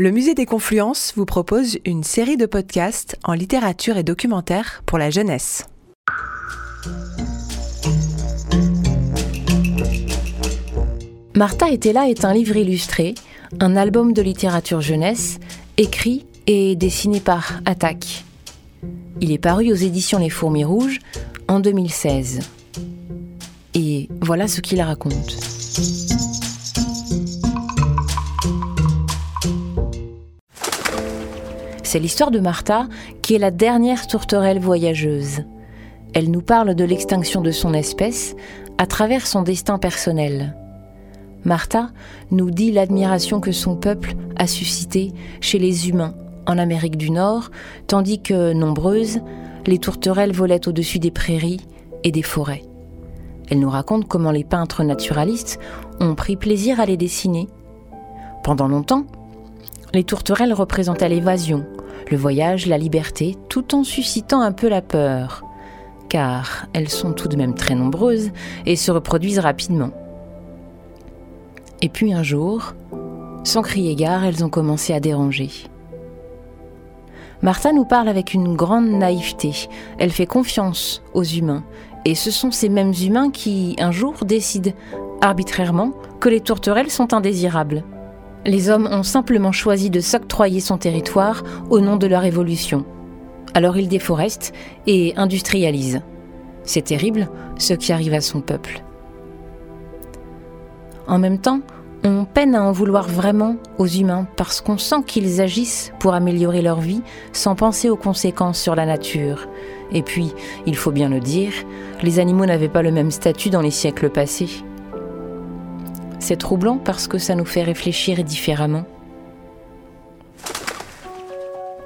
Le Musée des Confluences vous propose une série de podcasts en littérature et documentaire pour la jeunesse. Martha était là est un livre illustré, un album de littérature jeunesse, écrit et dessiné par Attaque. Il est paru aux éditions Les Fourmis Rouges en 2016. Et voilà ce qu'il raconte. C'est l'histoire de Martha, qui est la dernière tourterelle voyageuse. Elle nous parle de l'extinction de son espèce à travers son destin personnel. Martha nous dit l'admiration que son peuple a suscité chez les humains en Amérique du Nord, tandis que, nombreuses, les tourterelles volaient au-dessus des prairies et des forêts. Elle nous raconte comment les peintres naturalistes ont pris plaisir à les dessiner. Pendant longtemps, les tourterelles représentaient l'évasion, le voyage, la liberté, tout en suscitant un peu la peur, car elles sont tout de même très nombreuses et se reproduisent rapidement. Et puis un jour, sans crier gare, elles ont commencé à déranger. Martha nous parle avec une grande naïveté. Elle fait confiance aux humains. Et ce sont ces mêmes humains qui, un jour, décident, arbitrairement, que les tourterelles sont indésirables. Les hommes ont simplement choisi de s'octroyer son territoire au nom de leur évolution. Alors ils déforestent et industrialisent. C'est terrible ce qui arrive à son peuple. En même temps, on peine à en vouloir vraiment aux humains parce qu'on sent qu'ils agissent pour améliorer leur vie sans penser aux conséquences sur la nature. Et puis, il faut bien le dire, les animaux n'avaient pas le même statut dans les siècles passés. C'est troublant parce que ça nous fait réfléchir différemment.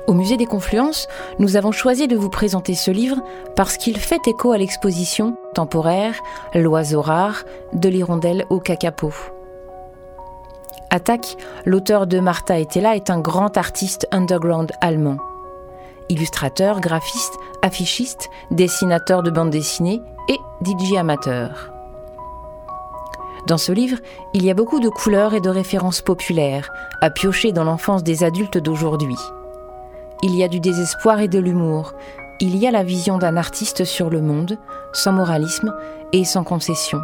Au musée des Confluences, nous avons choisi de vous présenter ce livre parce qu'il fait écho à l'exposition temporaire L'oiseau rare de l'hirondelle au cacapo. Attaque, l'auteur de Martha là, est un grand artiste underground allemand. Illustrateur, graphiste, affichiste, dessinateur de bande dessinée et DJ amateur. Dans ce livre, il y a beaucoup de couleurs et de références populaires, à piocher dans l'enfance des adultes d'aujourd'hui. Il y a du désespoir et de l'humour. Il y a la vision d'un artiste sur le monde, sans moralisme et sans concession.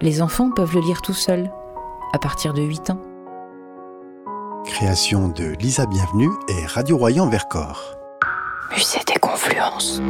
Les enfants peuvent le lire tout seuls, à partir de 8 ans. Création de Lisa Bienvenue et Radio Royan Vercors. Musée des Confluences.